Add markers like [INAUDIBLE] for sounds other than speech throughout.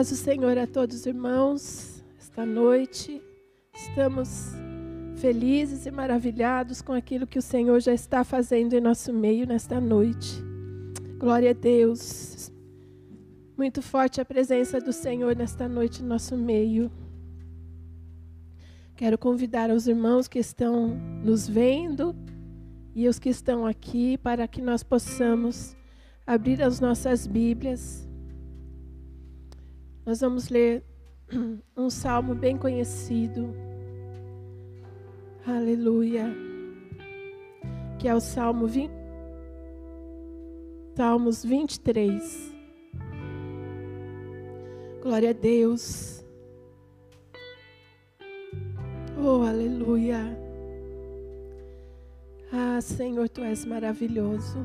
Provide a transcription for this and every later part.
paz do Senhor a todos os irmãos. Esta noite estamos felizes e maravilhados com aquilo que o Senhor já está fazendo em nosso meio nesta noite. Glória a Deus. Muito forte a presença do Senhor nesta noite em nosso meio. Quero convidar os irmãos que estão nos vendo e os que estão aqui para que nós possamos abrir as nossas Bíblias nós vamos ler um salmo bem conhecido. Aleluia. Que é o Salmo 20, Salmos 23. Glória a Deus. Oh, aleluia. Ah, Senhor, tu és maravilhoso.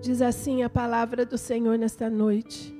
Diz assim a palavra do Senhor nesta noite.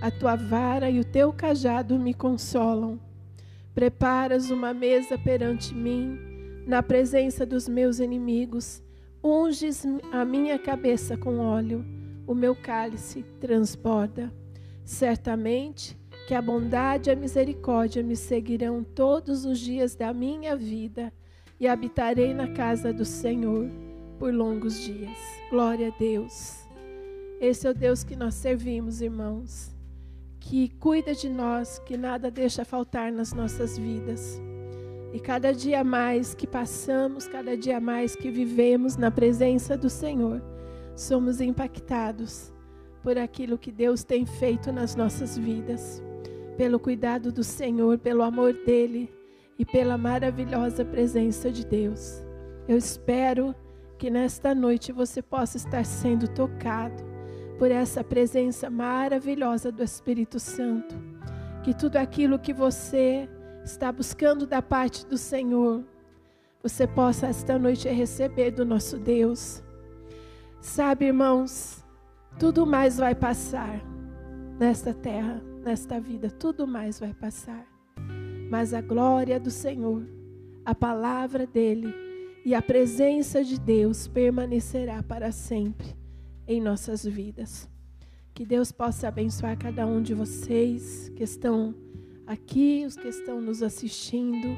a tua vara e o teu cajado me consolam. Preparas uma mesa perante mim, na presença dos meus inimigos. Unges a minha cabeça com óleo, o meu cálice transborda. Certamente que a bondade e a misericórdia me seguirão todos os dias da minha vida e habitarei na casa do Senhor por longos dias. Glória a Deus. Esse é o Deus que nós servimos, irmãos que cuida de nós, que nada deixa faltar nas nossas vidas. E cada dia mais que passamos, cada dia mais que vivemos na presença do Senhor, somos impactados por aquilo que Deus tem feito nas nossas vidas, pelo cuidado do Senhor, pelo amor dele e pela maravilhosa presença de Deus. Eu espero que nesta noite você possa estar sendo tocado por essa presença maravilhosa do Espírito Santo. Que tudo aquilo que você está buscando da parte do Senhor, você possa esta noite receber do nosso Deus. Sabe, irmãos, tudo mais vai passar nesta terra, nesta vida, tudo mais vai passar. Mas a glória do Senhor, a palavra dele e a presença de Deus permanecerá para sempre em nossas vidas. Que Deus possa abençoar cada um de vocês que estão aqui, os que estão nos assistindo,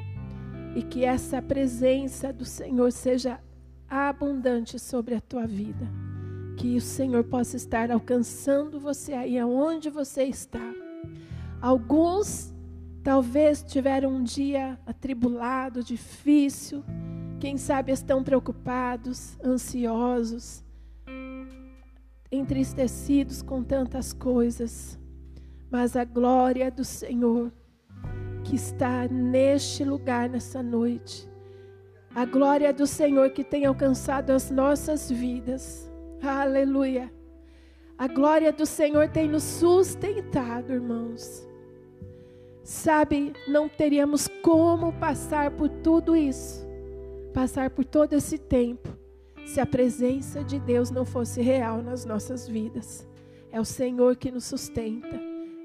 e que essa presença do Senhor seja abundante sobre a tua vida. Que o Senhor possa estar alcançando você aí aonde você está. Alguns talvez tiveram um dia atribulado, difícil, quem sabe estão preocupados, ansiosos entristecidos com tantas coisas, mas a glória do Senhor que está neste lugar nessa noite, a glória do Senhor que tem alcançado as nossas vidas, aleluia. A glória do Senhor tem nos sustentado, irmãos. Sabe, não teríamos como passar por tudo isso, passar por todo esse tempo, se a presença de Deus não fosse real nas nossas vidas. É o Senhor que nos sustenta,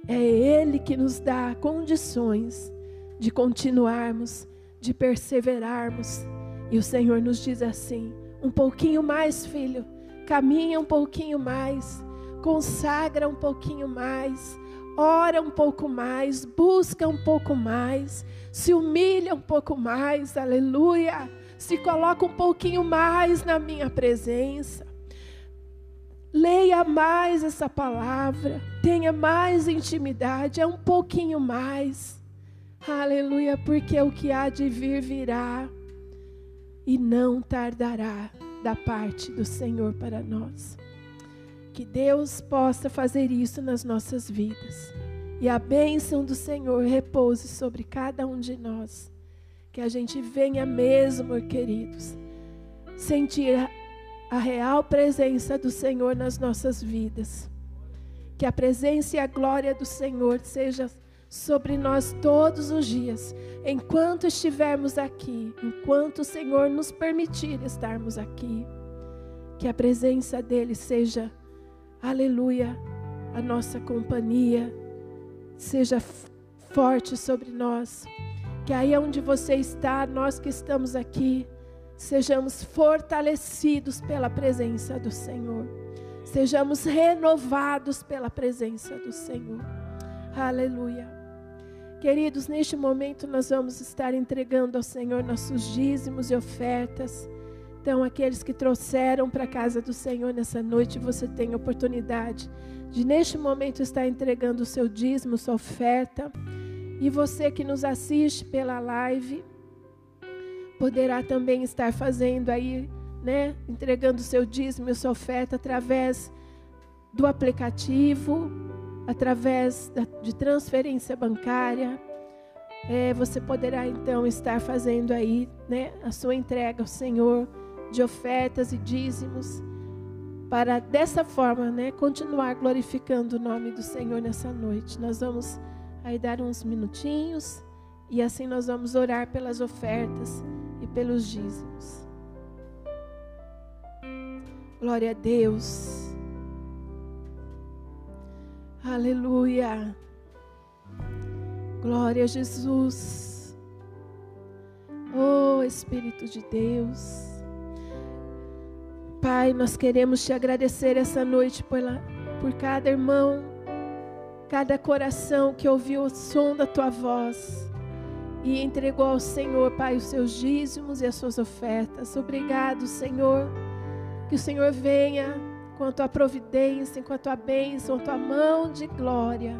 é Ele que nos dá condições de continuarmos, de perseverarmos. E o Senhor nos diz assim: um pouquinho mais, filho, caminha um pouquinho mais, consagra um pouquinho mais, ora um pouco mais, busca um pouco mais, se humilha um pouco mais, aleluia se coloca um pouquinho mais na minha presença. Leia mais essa palavra, tenha mais intimidade, é um pouquinho mais. Aleluia, porque o que há de vir virá e não tardará da parte do Senhor para nós. Que Deus possa fazer isso nas nossas vidas e a bênção do Senhor repouse sobre cada um de nós que a gente venha mesmo, queridos, sentir a real presença do Senhor nas nossas vidas. Que a presença e a glória do Senhor seja sobre nós todos os dias, enquanto estivermos aqui, enquanto o Senhor nos permitir estarmos aqui. Que a presença dele seja, aleluia, a nossa companhia, seja forte sobre nós. Que aí onde você está, nós que estamos aqui, sejamos fortalecidos pela presença do Senhor. Sejamos renovados pela presença do Senhor. Aleluia. Queridos, neste momento nós vamos estar entregando ao Senhor nossos dízimos e ofertas. Então, aqueles que trouxeram para a casa do Senhor nessa noite, você tem a oportunidade de, neste momento, estar entregando o seu dízimo, sua oferta. E você que nos assiste pela live, poderá também estar fazendo aí, né, entregando o seu dízimo e sua oferta através do aplicativo, através de transferência bancária. É, você poderá então estar fazendo aí, né, a sua entrega ao Senhor de ofertas e dízimos, para dessa forma, né, continuar glorificando o nome do Senhor nessa noite. Nós vamos aí dar uns minutinhos e assim nós vamos orar pelas ofertas e pelos dízimos. Glória a Deus. Aleluia. Glória a Jesus. Oh Espírito de Deus. Pai, nós queremos te agradecer essa noite por, por cada irmão, cada coração que ouviu o som da tua voz e entregou ao Senhor, Pai, os seus dízimos e as suas ofertas. Obrigado, Senhor. Que o Senhor venha com a tua providência, com a tua bênção, com a tua mão de glória,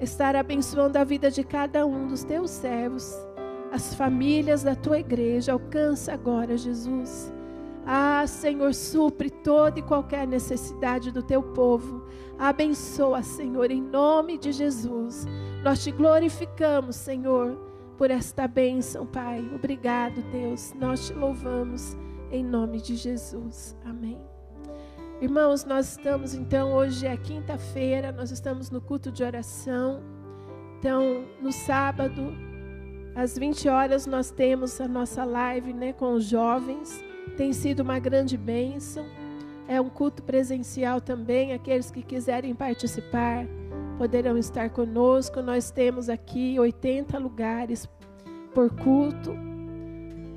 estar abençoando a vida de cada um dos teus servos, as famílias da tua igreja. Alcança agora, Jesus. Ah, Senhor, supre toda e qualquer necessidade do teu povo. Abençoa, Senhor, em nome de Jesus. Nós te glorificamos, Senhor por esta bênção, Pai. Obrigado, Deus. Nós te louvamos em nome de Jesus. Amém. Irmãos, nós estamos então, hoje é quinta-feira, nós estamos no culto de oração. Então, no sábado, às 20 horas, nós temos a nossa live né, com os jovens. Tem sido uma grande bênção. É um culto presencial também. Aqueles que quiserem participar, poderão estar conosco. Nós temos aqui 80 lugares por culto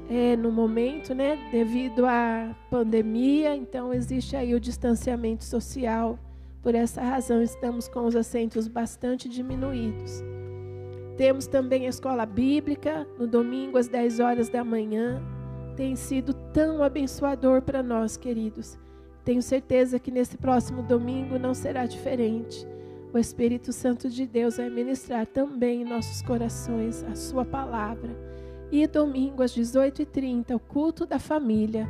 é, no momento, né? Devido à pandemia, então existe aí o distanciamento social. Por essa razão, estamos com os assentos bastante diminuídos. Temos também a escola bíblica, no domingo às 10 horas da manhã. Tem sido tão abençoador para nós, queridos. Tenho certeza que nesse próximo domingo não será diferente o Espírito Santo de Deus vai ministrar também em nossos corações a Sua palavra. E domingo às 18h30, o culto da família.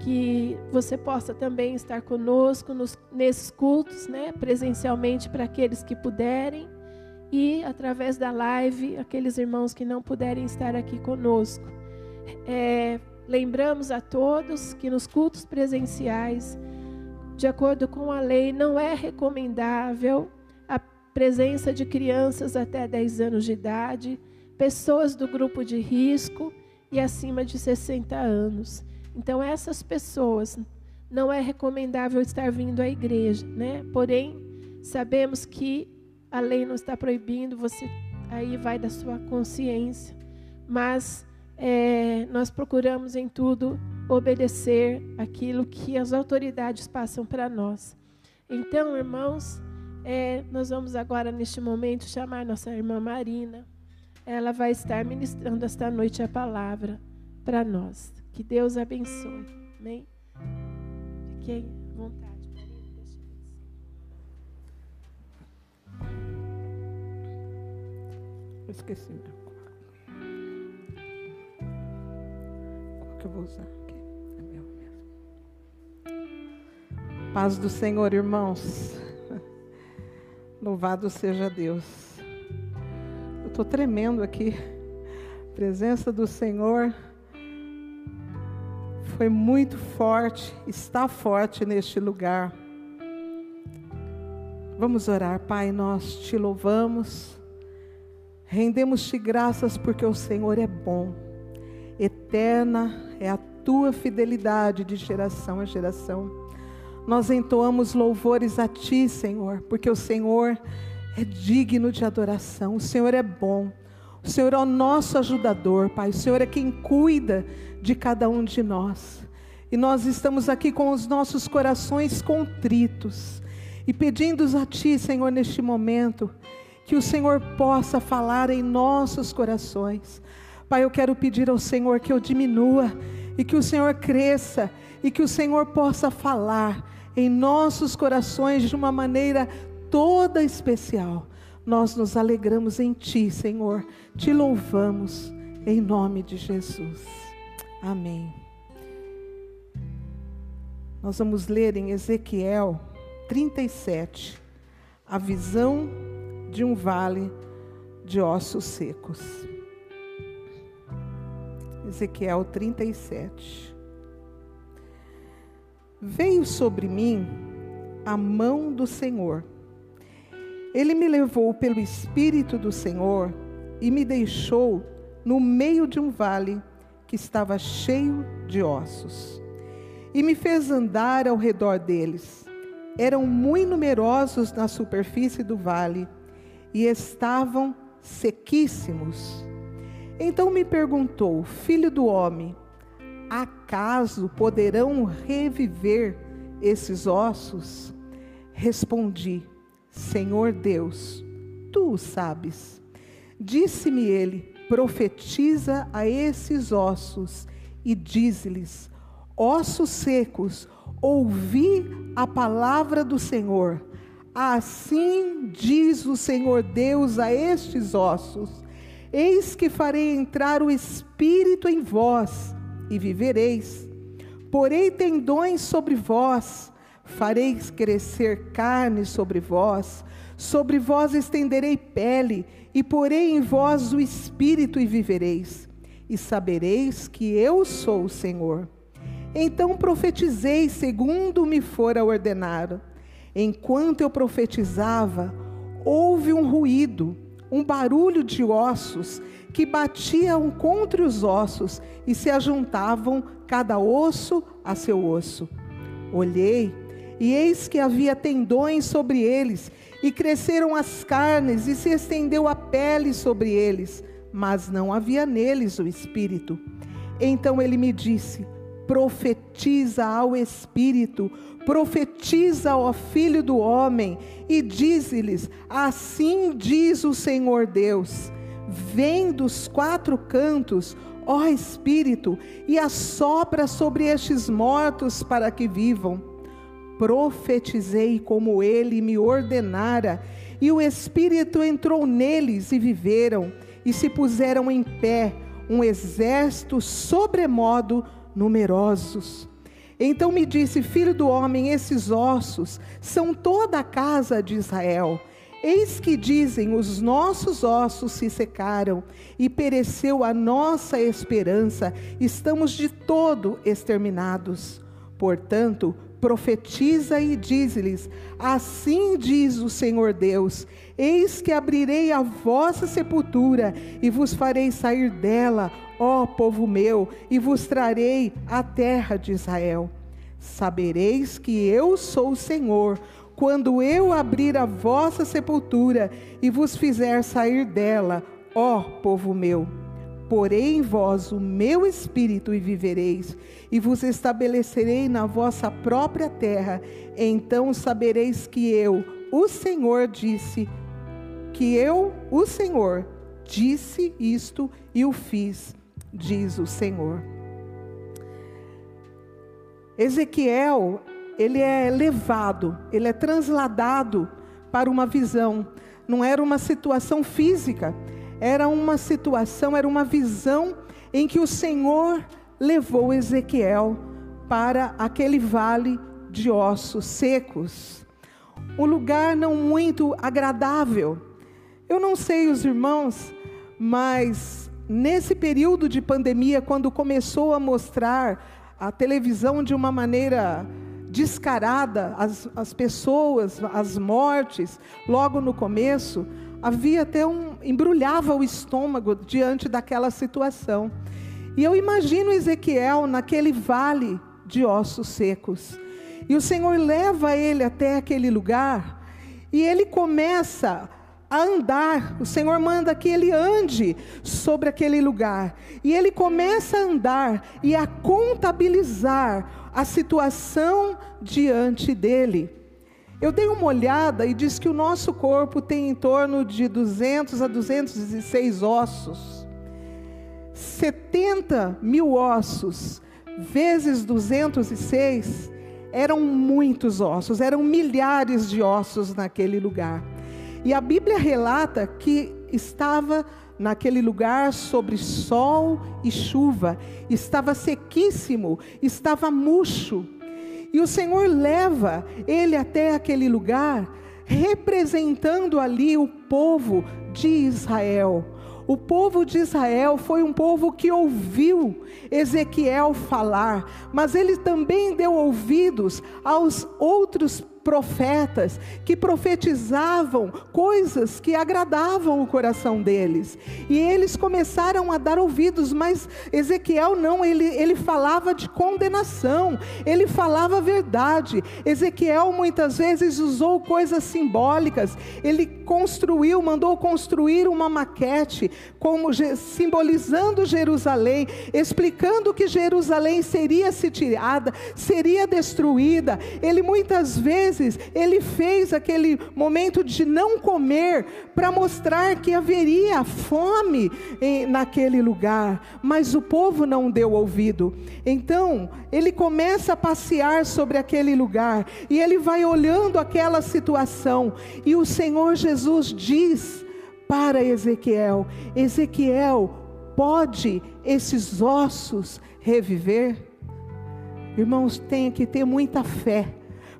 Que você possa também estar conosco nos, nesses cultos, né, presencialmente para aqueles que puderem. E através da live, aqueles irmãos que não puderem estar aqui conosco. É, lembramos a todos que nos cultos presenciais de acordo com a lei, não é recomendável a presença de crianças até 10 anos de idade, pessoas do grupo de risco e acima de 60 anos. Então, essas pessoas não é recomendável estar vindo à igreja, né? Porém, sabemos que a lei não está proibindo, você aí vai da sua consciência, mas é, nós procuramos em tudo obedecer aquilo que as autoridades passam para nós. Então, irmãos, é, nós vamos agora, neste momento, chamar nossa irmã Marina. Ela vai estar ministrando esta noite a palavra para nós. Que Deus abençoe. Amém? Fiquem à vontade, eu esqueci meu que eu vou usar? Paz do Senhor, irmãos. Louvado seja Deus. Eu estou tremendo aqui. A presença do Senhor foi muito forte, está forte neste lugar. Vamos orar, Pai, nós te louvamos, Rendemos-te graças porque o Senhor é bom. Eterna é a tua fidelidade de geração a geração. Nós entoamos louvores a ti, Senhor, porque o Senhor é digno de adoração. O Senhor é bom. O Senhor é o nosso ajudador, Pai. O Senhor é quem cuida de cada um de nós. E nós estamos aqui com os nossos corações contritos e pedindo a Ti, Senhor, neste momento, que o Senhor possa falar em nossos corações. Pai, eu quero pedir ao Senhor que eu diminua e que o Senhor cresça e que o Senhor possa falar em nossos corações de uma maneira toda especial. Nós nos alegramos em Ti, Senhor, te louvamos em nome de Jesus. Amém. Nós vamos ler em Ezequiel 37, a visão de um vale de ossos secos. Ezequiel 37. Veio sobre mim a mão do Senhor. Ele me levou pelo Espírito do Senhor e me deixou no meio de um vale que estava cheio de ossos. E me fez andar ao redor deles eram muito numerosos na superfície do vale e estavam sequíssimos. Então me perguntou, filho do homem, acaso poderão reviver esses ossos? Respondi, Senhor Deus, tu o sabes. Disse-me ele, profetiza a esses ossos e dize-lhes: ossos secos, ouvi a palavra do Senhor. Assim diz o Senhor Deus a estes ossos: Eis que farei entrar o espírito em vós e vivereis. Porei tendões sobre vós, farei crescer carne sobre vós, sobre vós estenderei pele, e porei em vós o espírito e vivereis. E sabereis que eu sou o Senhor. Então profetizei segundo me fora ordenado. Enquanto eu profetizava, houve um ruído, um barulho de ossos que batiam contra os ossos e se ajuntavam cada osso a seu osso. Olhei, e eis que havia tendões sobre eles, e cresceram as carnes, e se estendeu a pele sobre eles, mas não havia neles o espírito. Então ele me disse: profetiza ao Espírito, profetiza ao Filho do Homem e diz-lhes: Assim diz o Senhor Deus: Vem dos quatro cantos, ó Espírito, e assopra sobre estes mortos para que vivam. Profetizei como ele me ordenara, e o Espírito entrou neles e viveram, e se puseram em pé, um exército sobremodo numerosos. Então me disse: Filho do homem, esses ossos são toda a casa de Israel. Eis que dizem: os nossos ossos se secaram e pereceu a nossa esperança, estamos de todo exterminados. Portanto, profetiza e diz-lhes: Assim diz o Senhor Deus: Eis que abrirei a vossa sepultura e vos farei sair dela ó povo meu, e vos trarei a terra de Israel. Sabereis que eu sou o Senhor, quando eu abrir a vossa sepultura e vos fizer sair dela, ó povo meu. Porei em vós o meu espírito e vivereis, e vos estabelecerei na vossa própria terra. Então sabereis que eu, o Senhor, disse, que eu, o Senhor, disse isto e o fiz diz o Senhor. Ezequiel, ele é levado, ele é transladado para uma visão. Não era uma situação física, era uma situação, era uma visão em que o Senhor levou Ezequiel para aquele vale de ossos secos. Um lugar não muito agradável. Eu não sei os irmãos, mas nesse período de pandemia, quando começou a mostrar a televisão de uma maneira descarada, as, as pessoas, as mortes, logo no começo, havia até um embrulhava o estômago diante daquela situação. E eu imagino Ezequiel naquele vale de ossos secos. E o Senhor leva ele até aquele lugar e ele começa a andar. O Senhor manda que ele ande sobre aquele lugar. E ele começa a andar e a contabilizar a situação diante dele. Eu dei uma olhada e diz que o nosso corpo tem em torno de 200 a 206 ossos. 70 mil ossos vezes 206 eram muitos ossos, eram milhares de ossos naquele lugar. E a Bíblia relata que estava naquele lugar sobre sol e chuva, estava sequíssimo, estava murcho. E o Senhor leva ele até aquele lugar, representando ali o povo de Israel. O povo de Israel foi um povo que ouviu Ezequiel falar, mas ele também deu ouvidos aos outros profetas que profetizavam coisas que agradavam o coração deles. E eles começaram a dar ouvidos, mas Ezequiel não, ele, ele falava de condenação, ele falava a verdade. Ezequiel muitas vezes usou coisas simbólicas, ele construiu, mandou construir uma maquete, como simbolizando Jerusalém, explicando que Jerusalém seria sitiada, seria destruída. Ele muitas vezes vezes ele fez aquele momento de não comer para mostrar que haveria fome em, naquele lugar, mas o povo não deu ouvido. Então, ele começa a passear sobre aquele lugar e ele vai olhando aquela situação, e o Senhor Jesus diz para Ezequiel: Ezequiel, pode esses ossos reviver? Irmãos, tem que ter muita fé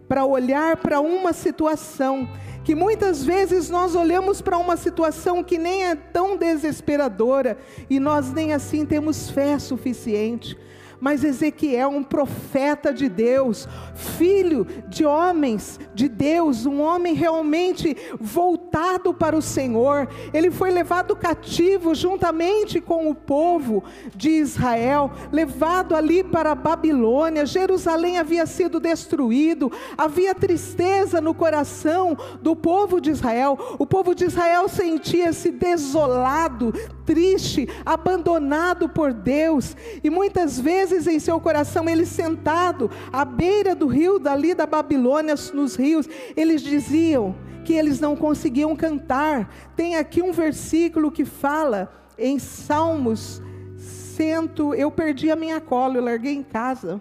para olhar para uma situação que muitas vezes nós olhamos para uma situação que nem é tão desesperadora e nós nem assim temos fé suficiente. Mas Ezequiel, um profeta de Deus, filho de homens de Deus, um homem realmente voltado para o Senhor, ele foi levado cativo juntamente com o povo de Israel, levado ali para a Babilônia. Jerusalém havia sido destruído, havia tristeza no coração do povo de Israel. O povo de Israel sentia-se desolado, triste, abandonado por Deus, e muitas vezes em seu coração, ele sentado à beira do rio, dali da Babilônia, nos rios, eles diziam que eles não conseguiam cantar. Tem aqui um versículo que fala em Salmos cento, eu perdi a minha cola, eu larguei em casa.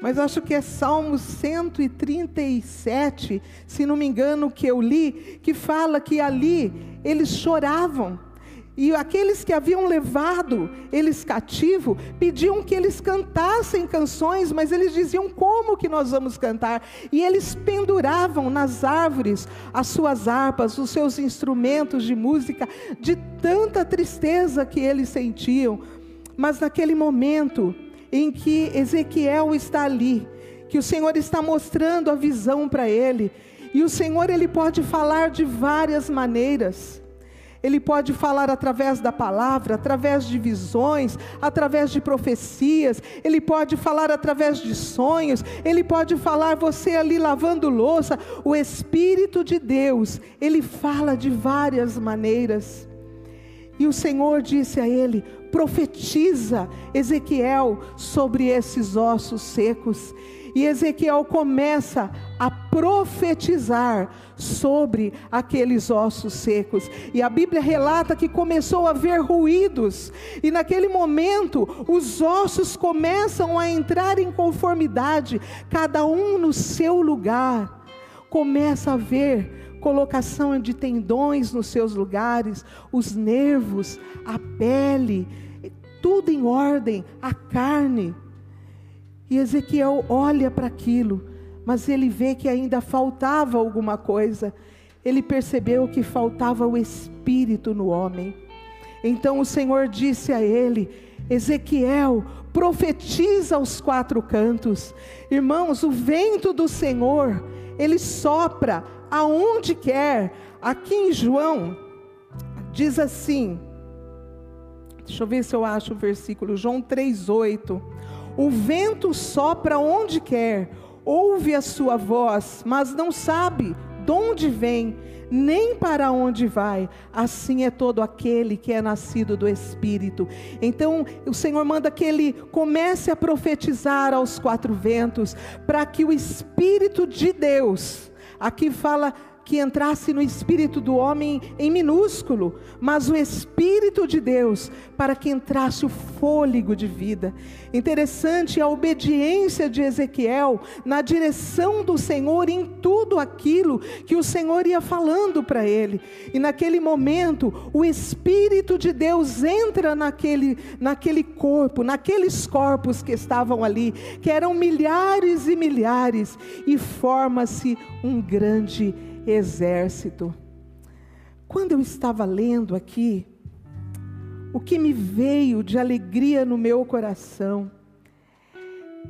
Mas acho que é Salmos 137, se não me engano, que eu li, que fala que ali eles choravam e aqueles que haviam levado eles cativo pediam que eles cantassem canções, mas eles diziam: como que nós vamos cantar? E eles penduravam nas árvores as suas harpas, os seus instrumentos de música, de tanta tristeza que eles sentiam. Mas naquele momento em que Ezequiel está ali, que o Senhor está mostrando a visão para ele, e o Senhor ele pode falar de várias maneiras. Ele pode falar através da palavra, através de visões, através de profecias, ele pode falar através de sonhos, ele pode falar você ali lavando louça. O Espírito de Deus, ele fala de várias maneiras. E o Senhor disse a ele: profetiza, Ezequiel, sobre esses ossos secos. E Ezequiel começa a profetizar sobre aqueles ossos secos. E a Bíblia relata que começou a haver ruídos, e naquele momento os ossos começam a entrar em conformidade, cada um no seu lugar. Começa a haver colocação de tendões nos seus lugares, os nervos, a pele, tudo em ordem, a carne. E Ezequiel olha para aquilo, mas ele vê que ainda faltava alguma coisa. Ele percebeu que faltava o espírito no homem. Então o Senhor disse a ele: Ezequiel, profetiza aos quatro cantos. Irmãos, o vento do Senhor, ele sopra aonde quer. Aqui em João diz assim: Deixa eu ver se eu acho o versículo, João 3,8. O vento sopra onde quer, ouve a sua voz, mas não sabe de onde vem, nem para onde vai. Assim é todo aquele que é nascido do Espírito. Então, o Senhor manda que ele comece a profetizar aos quatro ventos, para que o Espírito de Deus, aqui fala que entrasse no espírito do homem em minúsculo, mas o espírito de Deus para que entrasse o fôlego de vida. Interessante a obediência de Ezequiel na direção do Senhor em tudo aquilo que o Senhor ia falando para ele. E naquele momento, o espírito de Deus entra naquele naquele corpo, naqueles corpos que estavam ali, que eram milhares e milhares, e forma-se um grande exército. Quando eu estava lendo aqui, o que me veio de alegria no meu coração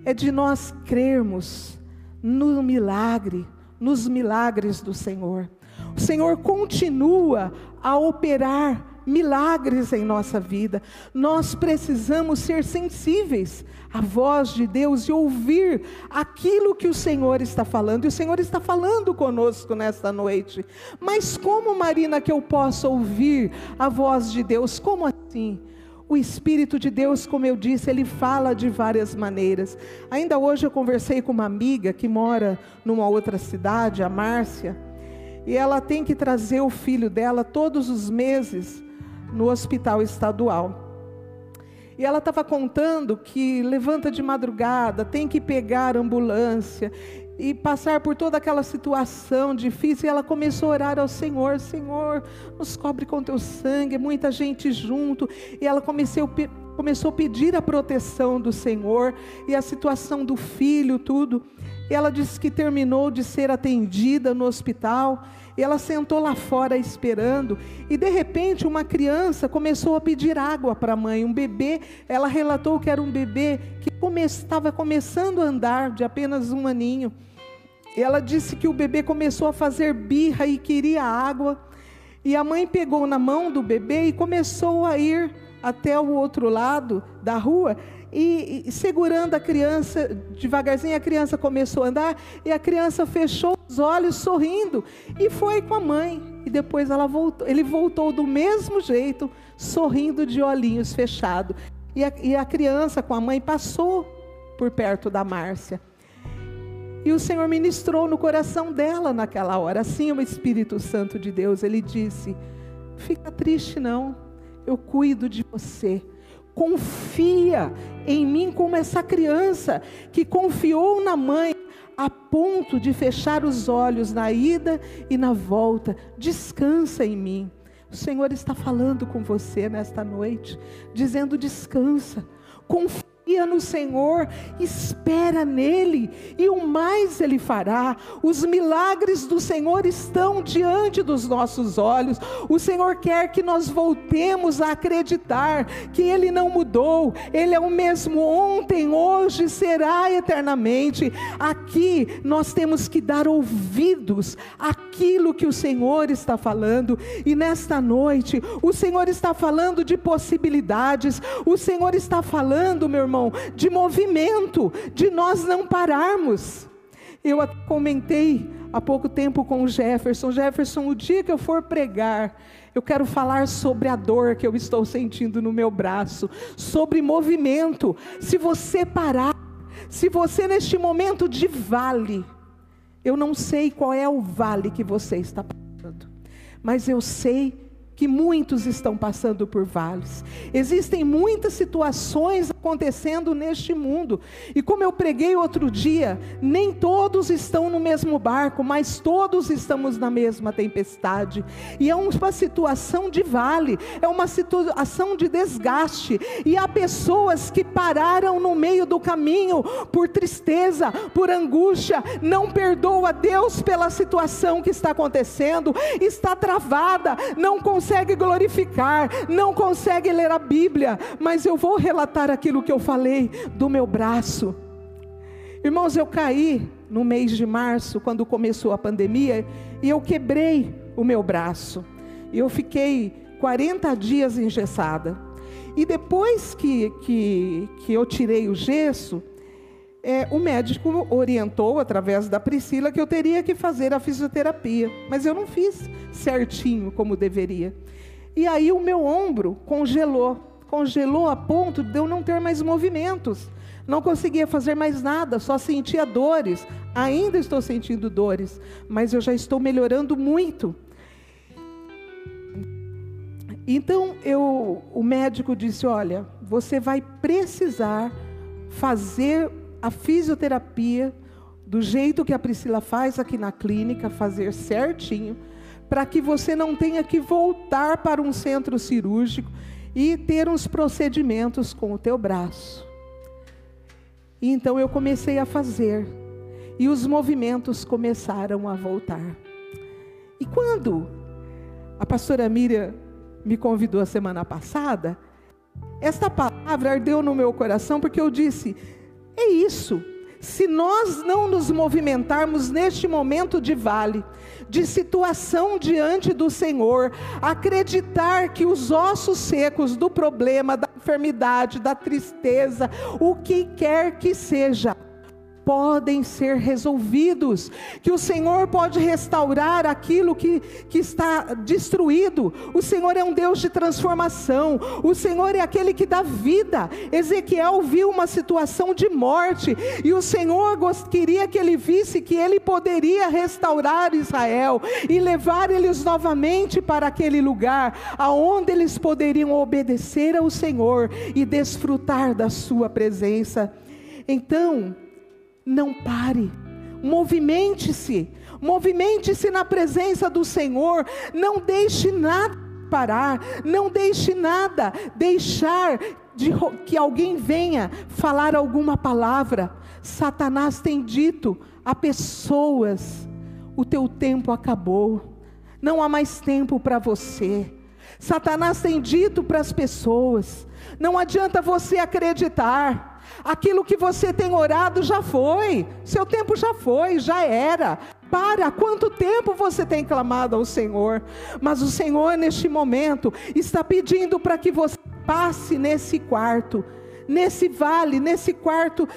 é de nós crermos no milagre, nos milagres do Senhor. O Senhor continua a operar milagres em nossa vida. Nós precisamos ser sensíveis à voz de Deus e ouvir aquilo que o Senhor está falando. E o Senhor está falando conosco nesta noite. Mas como, Marina, que eu posso ouvir a voz de Deus? Como assim? O Espírito de Deus, como eu disse, ele fala de várias maneiras. Ainda hoje eu conversei com uma amiga que mora numa outra cidade, a Márcia, e ela tem que trazer o filho dela todos os meses no hospital estadual. E ela estava contando que levanta de madrugada, tem que pegar ambulância e passar por toda aquela situação difícil. E ela começou a orar ao Senhor: Senhor, nos cobre com teu sangue, muita gente junto. E ela começou, começou a pedir a proteção do Senhor e a situação do filho, tudo. E ela disse que terminou de ser atendida no hospital e ela sentou lá fora esperando, e de repente uma criança começou a pedir água para a mãe, um bebê, ela relatou que era um bebê que estava começando a andar, de apenas um aninho. Ela disse que o bebê começou a fazer birra e queria água, e a mãe pegou na mão do bebê e começou a ir até o outro lado da rua, e, e, segurando a criança, devagarzinho a criança começou a andar e a criança fechou os olhos sorrindo e foi com a mãe. E depois ela voltou, ele voltou do mesmo jeito, sorrindo de olhinhos fechados. E a, e a criança com a mãe passou por perto da Márcia. E o Senhor ministrou no coração dela naquela hora. Assim o Espírito Santo de Deus, ele disse: Fica triste não, eu cuido de você confia em mim como essa criança que confiou na mãe a ponto de fechar os olhos na ida e na volta. Descansa em mim. O Senhor está falando com você nesta noite, dizendo: descansa, confia confia no Senhor, espera nele, e o mais ele fará. Os milagres do Senhor estão diante dos nossos olhos. O Senhor quer que nós voltemos a acreditar que ele não mudou, ele é o mesmo ontem, hoje, será eternamente. Aqui nós temos que dar ouvidos àquilo que o Senhor está falando, e nesta noite, o Senhor está falando de possibilidades, o Senhor está falando, meu irmão de movimento, de nós não pararmos. Eu comentei há pouco tempo com o Jefferson: Jefferson, o dia que eu for pregar, eu quero falar sobre a dor que eu estou sentindo no meu braço, sobre movimento. Se você parar, se você neste momento de vale, eu não sei qual é o vale que você está passando, mas eu sei que muitos estão passando por vales. Existem muitas situações acontecendo neste mundo. E como eu preguei outro dia, nem todos estão no mesmo barco, mas todos estamos na mesma tempestade. E é uma situação de vale, é uma situação de desgaste. E há pessoas que pararam no meio do caminho por tristeza, por angústia, não perdoa Deus pela situação que está acontecendo, está travada, não consegue consegue glorificar, não consegue ler a Bíblia, mas eu vou relatar aquilo que eu falei do meu braço. Irmãos, eu caí no mês de março, quando começou a pandemia, e eu quebrei o meu braço. Eu fiquei 40 dias engessada. E depois que, que, que eu tirei o gesso, é, o médico orientou, através da Priscila, que eu teria que fazer a fisioterapia. Mas eu não fiz certinho como deveria. E aí o meu ombro congelou. Congelou a ponto de eu não ter mais movimentos. Não conseguia fazer mais nada, só sentia dores. Ainda estou sentindo dores, mas eu já estou melhorando muito. Então eu, o médico disse: Olha, você vai precisar fazer a fisioterapia do jeito que a Priscila faz aqui na clínica, fazer certinho, para que você não tenha que voltar para um centro cirúrgico e ter uns procedimentos com o teu braço. E então eu comecei a fazer, e os movimentos começaram a voltar. E quando a pastora Miriam me convidou a semana passada, esta palavra ardeu no meu coração porque eu disse: é isso. Se nós não nos movimentarmos neste momento de vale, de situação diante do Senhor, acreditar que os ossos secos do problema, da enfermidade, da tristeza, o que quer que seja, podem ser resolvidos, que o Senhor pode restaurar aquilo que, que está destruído. O Senhor é um Deus de transformação, o Senhor é aquele que dá vida. Ezequiel viu uma situação de morte e o Senhor queria que ele visse que ele poderia restaurar Israel e levar eles novamente para aquele lugar aonde eles poderiam obedecer ao Senhor e desfrutar da sua presença. Então, não pare. Movimente-se. Movimente-se na presença do Senhor. Não deixe nada parar. Não deixe nada deixar de que alguém venha falar alguma palavra. Satanás tem dito a pessoas: o teu tempo acabou. Não há mais tempo para você. Satanás tem dito para as pessoas: não adianta você acreditar. Aquilo que você tem orado já foi, seu tempo já foi, já era. Para, quanto tempo você tem clamado ao Senhor? Mas o Senhor, neste momento, está pedindo para que você passe nesse quarto, nesse vale, nesse quarto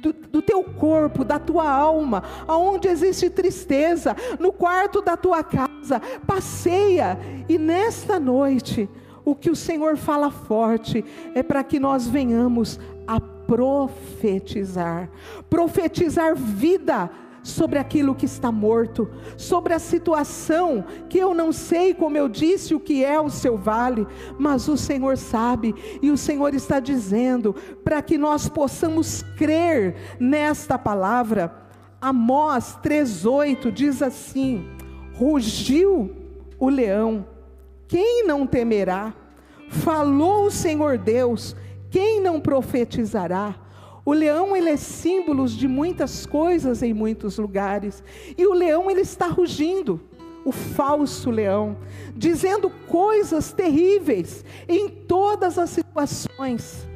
do, do, teu corpo, da tua alma, aonde existe tristeza, no quarto da tua casa, passeia e nesta noite, o que o Senhor fala forte é para que nós venhamos a profetizar profetizar vida sobre aquilo que está morto, sobre a situação que eu não sei, como eu disse, o que é o seu vale, mas o Senhor sabe, e o Senhor está dizendo para que nós possamos crer nesta palavra. Amós 3:8 diz assim: Rugiu o leão, quem não temerá? Falou o Senhor Deus, quem não profetizará? O leão ele é símbolo de muitas coisas em muitos lugares. E o leão ele está rugindo, o falso leão, dizendo coisas terríveis em todas as situações.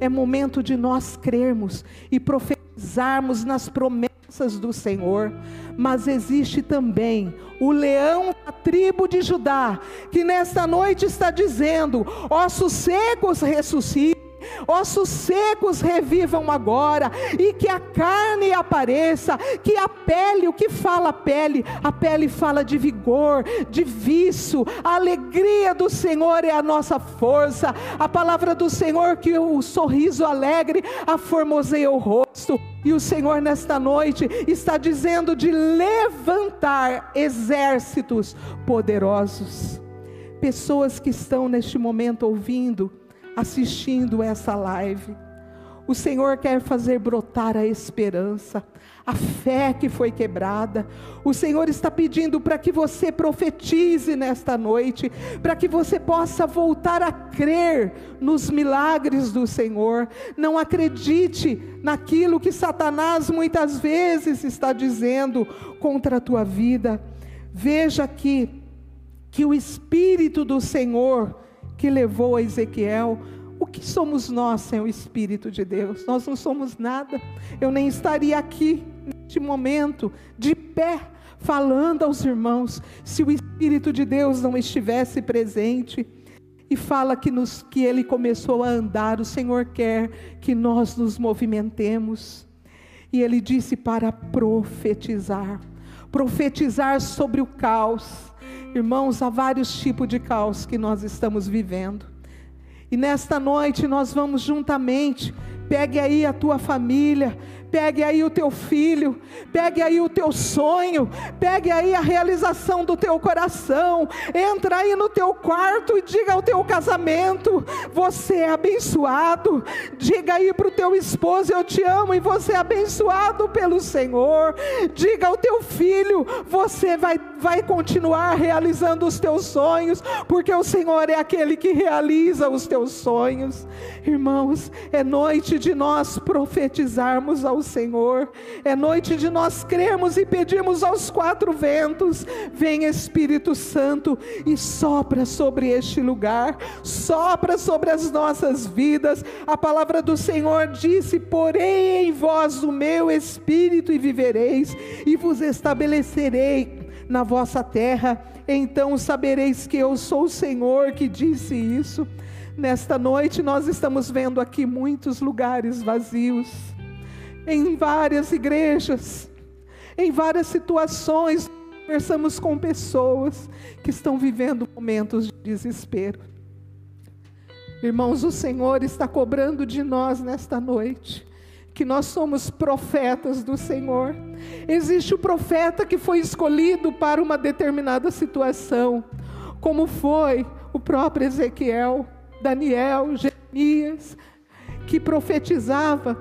É momento de nós crermos e profetizarmos nas promessas do Senhor. Mas existe também o leão da tribo de Judá, que nesta noite está dizendo: ossos secos ressuscitam ossos secos revivam agora, e que a carne apareça, que a pele, o que fala a pele? A pele fala de vigor, de vício, a alegria do Senhor é a nossa força, a palavra do Senhor que o sorriso alegre aformoseia o rosto. E o Senhor, nesta noite, está dizendo de levantar exércitos poderosos. Pessoas que estão neste momento ouvindo, assistindo essa live. O Senhor quer fazer brotar a esperança, a fé que foi quebrada. O Senhor está pedindo para que você profetize nesta noite, para que você possa voltar a crer nos milagres do Senhor. Não acredite naquilo que Satanás muitas vezes está dizendo contra a tua vida. Veja aqui que o Espírito do Senhor que levou a Ezequiel. O que somos nós sem o Espírito de Deus? Nós não somos nada. Eu nem estaria aqui neste momento, de pé, falando aos irmãos, se o Espírito de Deus não estivesse presente. E fala que, nos, que ele começou a andar, o Senhor quer que nós nos movimentemos. E ele disse para profetizar profetizar sobre o caos. Irmãos, há vários tipos de caos que nós estamos vivendo. E nesta noite nós vamos juntamente, pegue aí a tua família, Pegue aí o teu filho, pegue aí o teu sonho, pegue aí a realização do teu coração. Entra aí no teu quarto e diga ao teu casamento: você é abençoado. Diga aí para o teu esposo: eu te amo e você é abençoado pelo Senhor. Diga ao teu filho: você vai, vai continuar realizando os teus sonhos, porque o Senhor é aquele que realiza os teus sonhos. Irmãos, é noite de nós profetizarmos ao Senhor. É noite de nós crermos e pedirmos aos quatro ventos: vem Espírito Santo e sopra sobre este lugar, sopra sobre as nossas vidas. A palavra do Senhor disse: Porém em vós o meu espírito e vivereis, e vos estabelecerei na vossa terra, então sabereis que eu sou o Senhor que disse isso. Nesta noite nós estamos vendo aqui muitos lugares vazios em várias igrejas, em várias situações, conversamos com pessoas que estão vivendo momentos de desespero. Irmãos, o Senhor está cobrando de nós nesta noite que nós somos profetas do Senhor. Existe o profeta que foi escolhido para uma determinada situação, como foi o próprio Ezequiel, Daniel, Jeremias, que profetizava.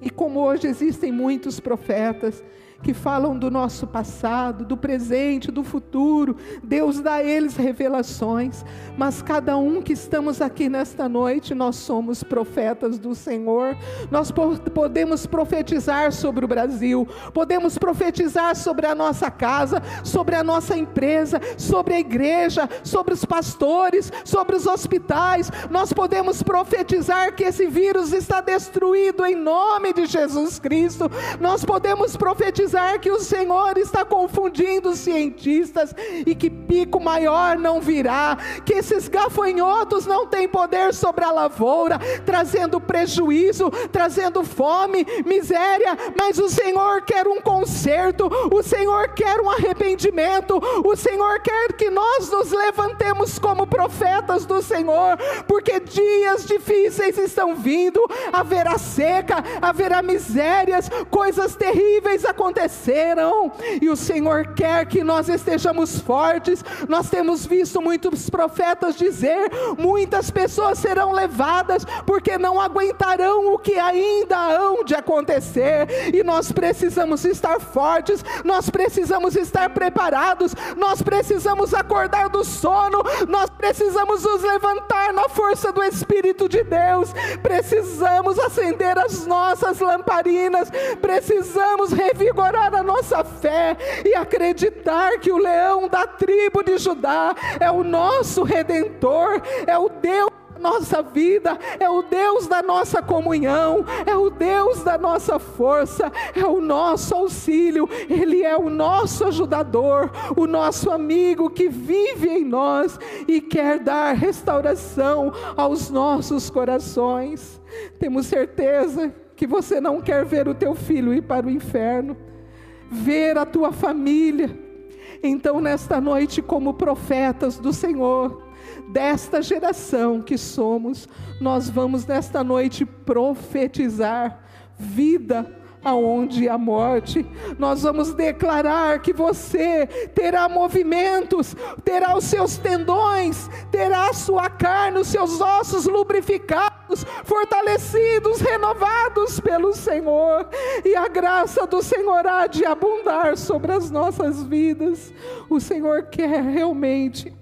E como hoje existem muitos profetas que falam do nosso passado, do presente, do futuro. Deus dá a eles revelações, mas cada um que estamos aqui nesta noite, nós somos profetas do Senhor. Nós podemos profetizar sobre o Brasil, podemos profetizar sobre a nossa casa, sobre a nossa empresa, sobre a igreja, sobre os pastores, sobre os hospitais. Nós podemos profetizar que esse vírus está destruído em nome de Jesus Cristo. Nós podemos profetizar que o Senhor está confundindo os cientistas e que pico maior não virá, que esses gafanhotos não têm poder sobre a lavoura, trazendo prejuízo, trazendo fome, miséria, mas o Senhor quer um conserto, o Senhor quer um arrependimento, o Senhor quer que nós nos levantemos como profetas do Senhor, porque dias difíceis estão vindo, haverá seca, haverá misérias, coisas terríveis acontecendo aconteceram, e o Senhor quer que nós estejamos fortes. Nós temos visto muitos profetas dizer: muitas pessoas serão levadas porque não aguentarão o que ainda hão de acontecer, e nós precisamos estar fortes, nós precisamos estar preparados, nós precisamos acordar do sono, nós precisamos nos levantar na força do Espírito de Deus, precisamos acender as nossas lamparinas, precisamos revigorar a nossa fé e acreditar que o leão da tribo de Judá é o nosso redentor, é o Deus nossa vida, é o Deus da nossa comunhão, é o Deus da nossa força, é o nosso auxílio, Ele é o nosso ajudador, o nosso amigo que vive em nós e quer dar restauração aos nossos corações. Temos certeza que você não quer ver o teu filho ir para o inferno ver a tua família. Então, nesta noite, como profetas do Senhor, desta geração que somos, nós vamos nesta noite profetizar vida aonde a morte. Nós vamos declarar que você terá movimentos, terá os seus tendões, terá a sua carne, os seus ossos lubrificados, fortalecidos, renovados pelo Senhor, e a graça do Senhor há de abundar sobre as nossas vidas. O Senhor quer realmente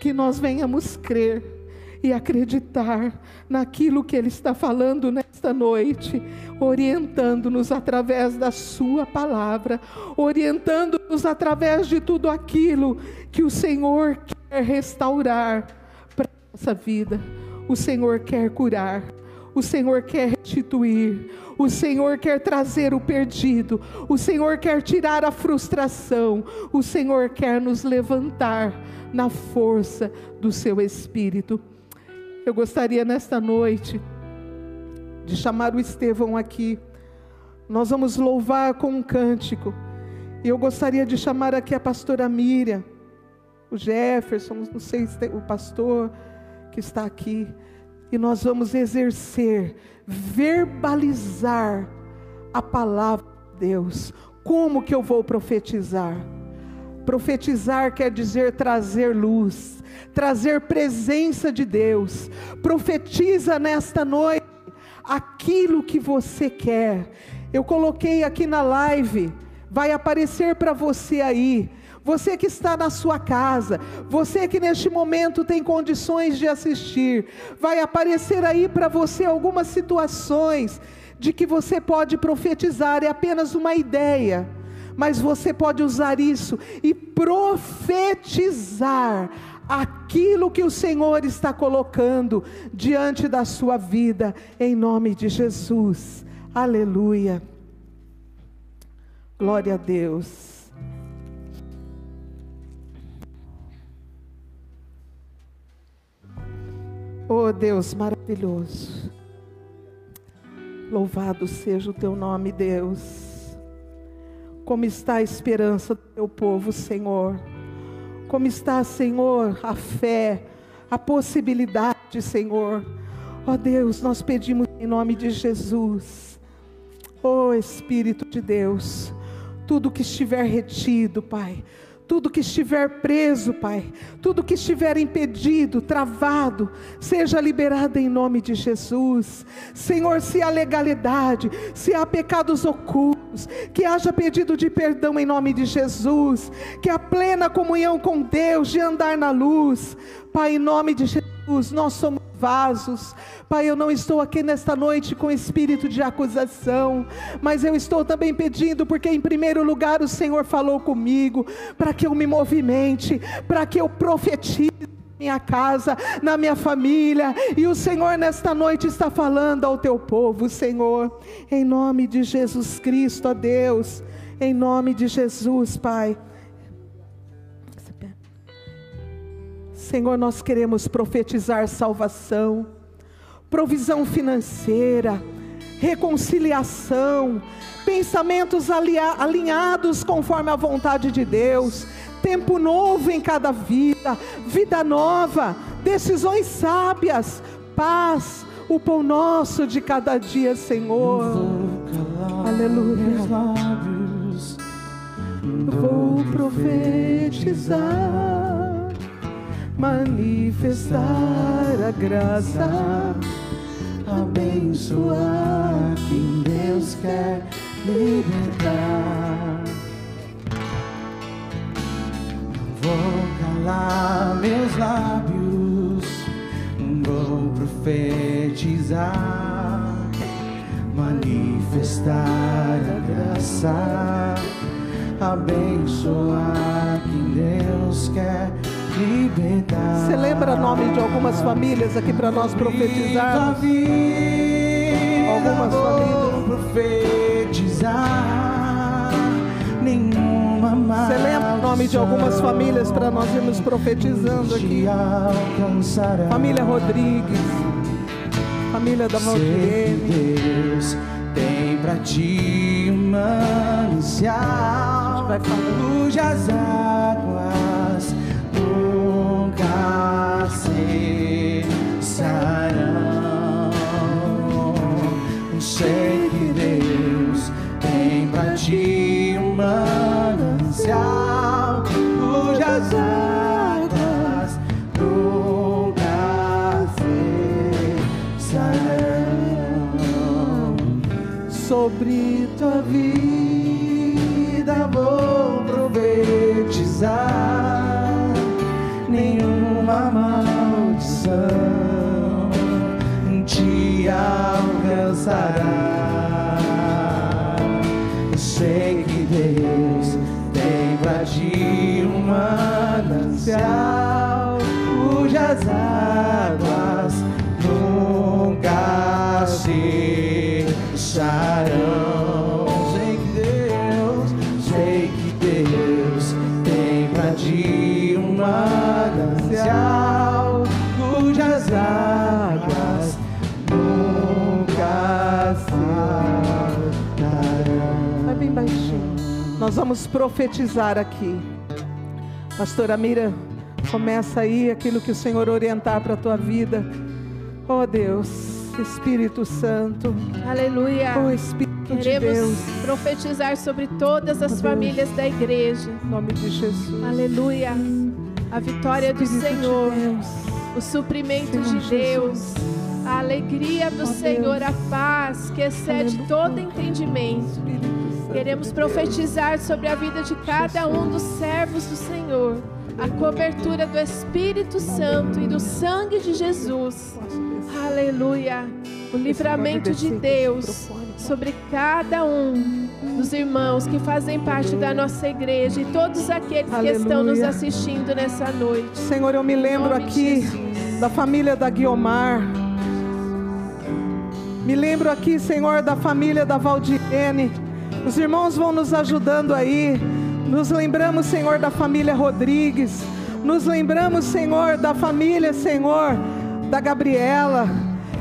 que nós venhamos crer e acreditar naquilo que Ele está falando nesta noite, orientando-nos através da Sua palavra, orientando-nos através de tudo aquilo que o Senhor quer restaurar para a nossa vida, o Senhor quer curar, O Senhor quer restituir. O Senhor quer trazer o perdido. O Senhor quer tirar a frustração. O Senhor quer nos levantar na força do seu espírito. Eu gostaria nesta noite de chamar o Estevão aqui. Nós vamos louvar com um cântico. E eu gostaria de chamar aqui a pastora Miriam, o Jefferson, não sei se tem, o pastor que está aqui. E nós vamos exercer, verbalizar a palavra de Deus. Como que eu vou profetizar? Profetizar quer dizer trazer luz, trazer presença de Deus. Profetiza nesta noite aquilo que você quer. Eu coloquei aqui na live, vai aparecer para você aí. Você que está na sua casa, você que neste momento tem condições de assistir, vai aparecer aí para você algumas situações de que você pode profetizar, é apenas uma ideia mas você pode usar isso e profetizar aquilo que o Senhor está colocando diante da sua vida, em nome de Jesus. Aleluia. Glória a Deus. Oh Deus maravilhoso. Louvado seja o teu nome, Deus. Como está a esperança do teu povo, Senhor? Como está, Senhor, a fé, a possibilidade, Senhor? Ó oh, Deus, nós pedimos em nome de Jesus. Ó oh, Espírito de Deus, tudo que estiver retido, Pai, tudo que estiver preso, Pai, tudo que estiver impedido, travado, seja liberado em nome de Jesus. Senhor, se há legalidade, se há pecados ocultos, que haja pedido de perdão em nome de Jesus, que a plena comunhão com Deus, de andar na luz, Pai, em nome de Jesus, nós somos vasos. Pai, eu não estou aqui nesta noite com espírito de acusação, mas eu estou também pedindo, porque em primeiro lugar o Senhor falou comigo, para que eu me movimente, para que eu profetize minha casa, na minha família, e o Senhor nesta noite está falando ao teu povo, Senhor, em nome de Jesus Cristo, ó Deus, em nome de Jesus, Pai. Senhor, nós queremos profetizar salvação, provisão financeira, reconciliação, pensamentos alinhados conforme a vontade de Deus, tempo novo em cada vida, vida nova, decisões sábias, paz, o pão nosso de cada dia, Senhor. Aleluia. Vou profetizar manifestar a graça, abençoar quem Deus quer libertar. Vou calar meus lábios, vou profetizar, manifestar a graça, abençoar quem Deus quer libertar. Você lembra o nome de algumas famílias aqui para nós profetizarmos? Algumas famílias. Profetizar nenhuma mais. Você lembra o nome de algumas famílias para nós irmos profetizando aqui? Família Rodrigues, família da Valdirene. Deus tem para ti um manancial, cujas águas cessarão. Sei que Deus tem para ti um manancial cujas águas nunca cessarão. Sobre tua vida vou profetizar te alcançará. Sei que Deus tem pra ti um manancial cujas águas nunca se acharão. Nós vamos profetizar aqui. Pastora Mira, começa aí aquilo que o Senhor orientar para a tua vida. Oh Deus, Espírito Santo. Aleluia. Oh Espírito de Queremos Deus. profetizar sobre todas as Deus. famílias da igreja. Em nome de Jesus. Aleluia. A vitória do Espírito de Senhor, Deus. o suprimento Senhor de Deus, a alegria do Ó Senhor, Deus. a paz que excede Aleluia. todo entendimento. Espírito Queremos profetizar sobre a vida de cada um dos servos do Senhor, a cobertura do Espírito Santo e do sangue de Jesus. Aleluia. O livramento de Deus sobre cada um dos irmãos que fazem parte da nossa igreja e todos aqueles que estão nos assistindo nessa noite. Senhor, eu me lembro aqui da família da Guiomar. Me lembro aqui, Senhor, da família da Valdirene. Os irmãos vão nos ajudando aí. Nos lembramos, Senhor, da família Rodrigues. Nos lembramos, Senhor, da família, Senhor, da Gabriela.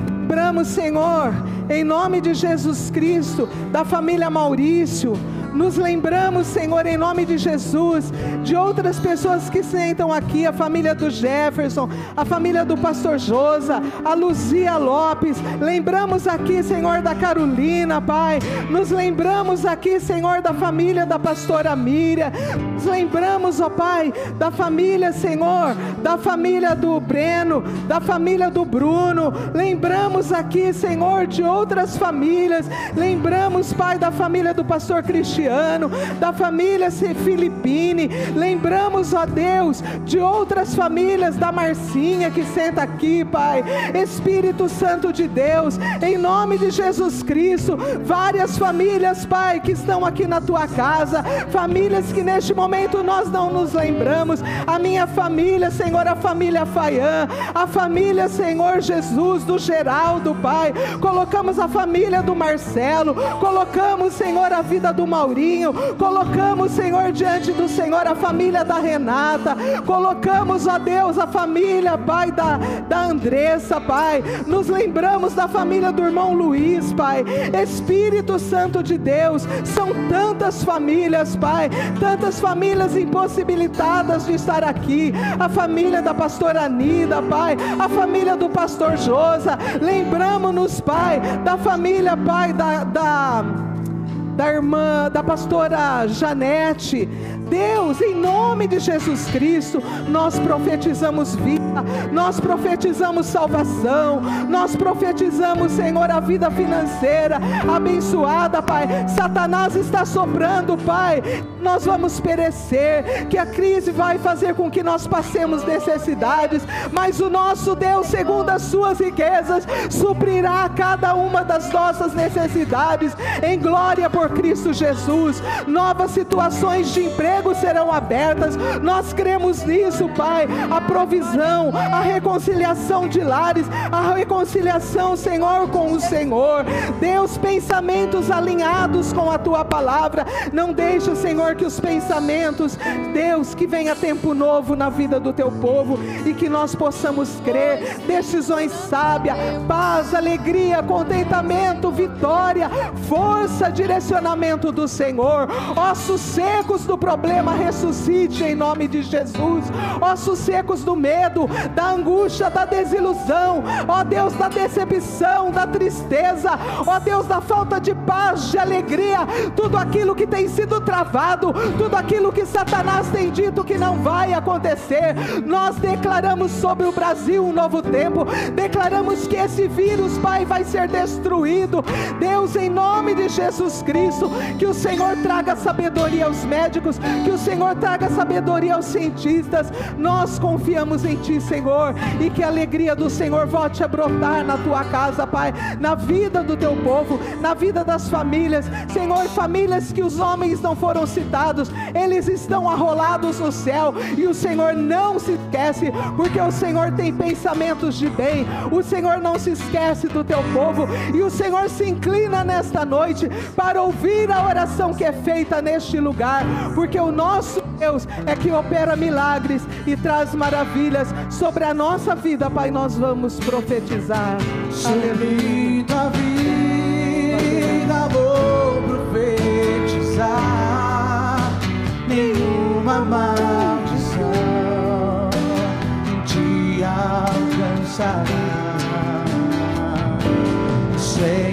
Lembramos, Senhor, em nome de Jesus Cristo, da família Maurício. Nos lembramos, Senhor, em nome de Jesus, de outras pessoas que sentam aqui, a família do Jefferson, a família do pastor Josa, a Luzia Lopes. Lembramos aqui, Senhor, da Carolina, Pai. Nos lembramos aqui, Senhor, da família da pastora Miriam. Nos lembramos, ó Pai, da família, Senhor, da família do Breno, da família do Bruno. Lembramos aqui, Senhor, de outras famílias. Lembramos, Pai, da família do pastor Cristiano, da família Filipine. Lembramos, ó Deus, de outras famílias, da Marcinha que senta aqui, Pai. Espírito Santo de Deus, em nome de Jesus Cristo, várias famílias, Pai, que estão aqui na tua casa, famílias que neste momento nós não nos lembramos. A minha família, Senhor, a família Faian, a família, Senhor Jesus, do Geraldo, Pai. Colocamos a família do Marcelo, colocamos, Senhor, a vida do Colocamos, Senhor, diante do Senhor, a família da Renata, colocamos, ó Deus, a família, Pai, da, da Andressa, Pai. Nos lembramos da família do irmão Luiz, Pai. Espírito Santo de Deus, são tantas famílias, Pai, tantas famílias impossibilitadas de estar aqui. A família da pastora Anida, Pai, a família do pastor Josa. Lembramos-nos, Pai, da família, Pai, da, da da irmã, da pastora Janete. Deus, em nome de Jesus Cristo, nós profetizamos vida, nós profetizamos salvação, nós profetizamos, Senhor, a vida financeira abençoada, Pai. Satanás está soprando, Pai. Nós vamos perecer, que a crise vai fazer com que nós passemos necessidades, mas o nosso Deus, segundo as suas riquezas, suprirá cada uma das nossas necessidades em glória por Cristo Jesus. Novas situações de emprego serão abertas. Nós cremos nisso, Pai. A provisão, a reconciliação de lares, a reconciliação, Senhor, com o Senhor. Deus, pensamentos alinhados com a tua palavra. Não deixa, Senhor, que os pensamentos, Deus, que venha tempo novo na vida do teu povo e que nós possamos crer. Decisões sábias, paz, alegria, contentamento, vitória, força, direcionamento do Senhor. Ossos secos do problema, ressuscite em nome de Jesus. Ossos secos do medo, da angústia, da desilusão, ó Deus, da decepção, da tristeza, ó Deus, da falta de paz, de alegria, tudo aquilo que tem sido travado, tudo aquilo que Satanás tem dito que não vai acontecer. Nós declaramos sobre o Brasil um novo tempo, declaramos que esse vírus, Pai, vai ser destruído. Deus, em nome de Jesus Cristo. Disso. Que o Senhor traga sabedoria aos médicos, que o Senhor traga sabedoria aos cientistas. Nós confiamos em Ti, Senhor, e que a alegria do Senhor volte a brotar na tua casa, Pai, na vida do teu povo, na vida das famílias. Senhor, famílias que os homens não foram citados, eles estão arrolados no céu e o Senhor não se esquece, porque o Senhor tem pensamentos de bem, o Senhor não se esquece do teu povo e o Senhor se inclina nesta noite para ouvir a oração que é feita neste lugar, porque o nosso Deus é que opera milagres e traz maravilhas sobre a nossa vida, Pai. Nós vamos profetizar. Aleluia. Tua vida vou profetizar. Nenhuma maldição te alcançará. Sei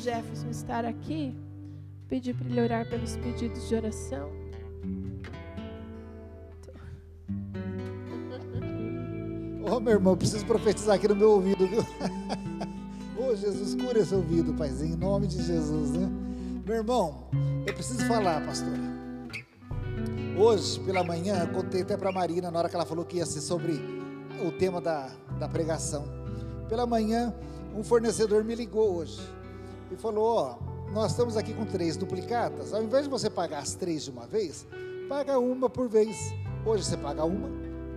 Jefferson estar aqui. Pedir para ele orar pelos pedidos de oração. Ô meu irmão, preciso profetizar aqui no meu ouvido, viu? [LAUGHS] Ô Jesus, cura esse ouvido, paizinho, em nome de Jesus, né? Meu irmão, eu preciso falar, pastora. Hoje, pela manhã, eu contei até para Marina, na hora que ela falou que ia ser sobre o tema da, da pregação. Pela manhã, um fornecedor me ligou hoje e falou: Ó, nós estamos aqui com três duplicatas. Ao invés de você pagar as três de uma vez, paga uma por vez. Hoje você paga uma,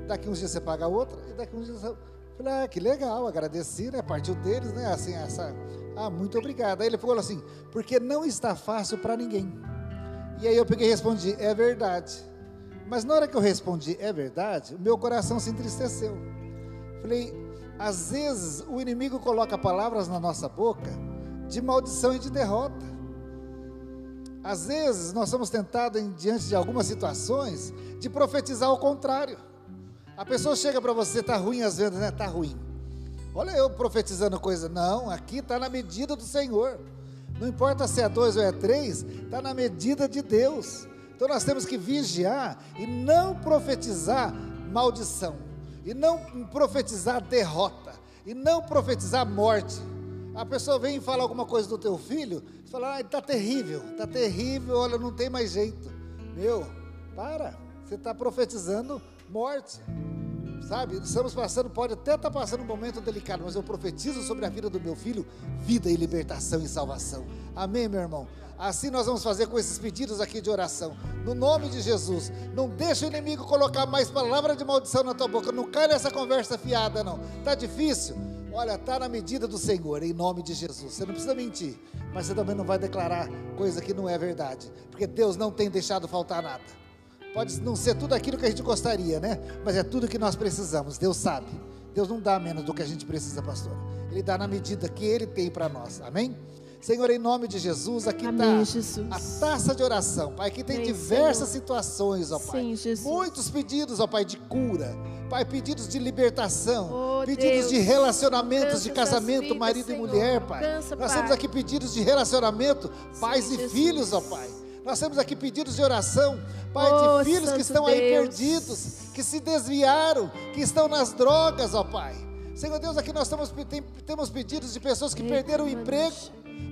daqui uns dias você paga outra, e daqui uns dias você. Falei, ah, que legal, agradeci, né? Partiu deles, né? Assim, essa. Ah, muito obrigado. Aí ele falou assim, porque não está fácil para ninguém. E aí eu peguei e respondi, é verdade. Mas na hora que eu respondi, é verdade, o meu coração se entristeceu. Falei, às vezes o inimigo coloca palavras na nossa boca de maldição e de derrota. Às vezes nós somos tentados, em, diante de algumas situações, de profetizar o contrário. A pessoa chega para você, está ruim às vezes, né? Está ruim. Olha eu profetizando coisa. Não, aqui está na medida do Senhor. Não importa se é dois ou é três, está na medida de Deus. Então nós temos que vigiar e não profetizar maldição, e não profetizar derrota, e não profetizar morte. A pessoa vem e fala alguma coisa do teu filho, você fala, ah, está terrível, está terrível, olha, não tem mais jeito. Meu, para, você está profetizando morte. Sabe, estamos passando, pode até estar passando um momento delicado, mas eu profetizo sobre a vida do meu filho, vida e libertação e salvação. Amém, meu irmão? Assim nós vamos fazer com esses pedidos aqui de oração. No nome de Jesus. Não deixa o inimigo colocar mais palavra de maldição na tua boca. Não cai nessa conversa fiada, não. Tá difícil? Olha, tá na medida do Senhor, em nome de Jesus. Você não precisa mentir, mas você também não vai declarar coisa que não é verdade, porque Deus não tem deixado faltar nada. Pode não ser tudo aquilo que a gente gostaria, né? Mas é tudo que nós precisamos. Deus sabe. Deus não dá menos do que a gente precisa, pastor. Ele dá na medida que Ele tem para nós. Amém? Senhor, em nome de Jesus, aqui está a taça de oração, Pai. Aqui tem Amém, diversas Senhor. situações, ó Pai. Sim, Jesus. Muitos pedidos, ó Pai, de cura. Pai, pedidos de libertação, Oh, pedidos Deus. de relacionamentos, de Alcança casamento, vidas, marido Senhor. e mulher, Pai. Alcança, Nós Pai. temos aqui pedidos de relacionamento, pais e Jesus. filhos, ó Pai. Nós temos aqui pedidos de oração, Pai, Oh, de filhos que estão aí Deus. perdidos, que se desviaram, que estão nas drogas, ó Pai. Senhor Deus, aqui nós temos, tem- temos pedidos de pessoas que perderam o emprego,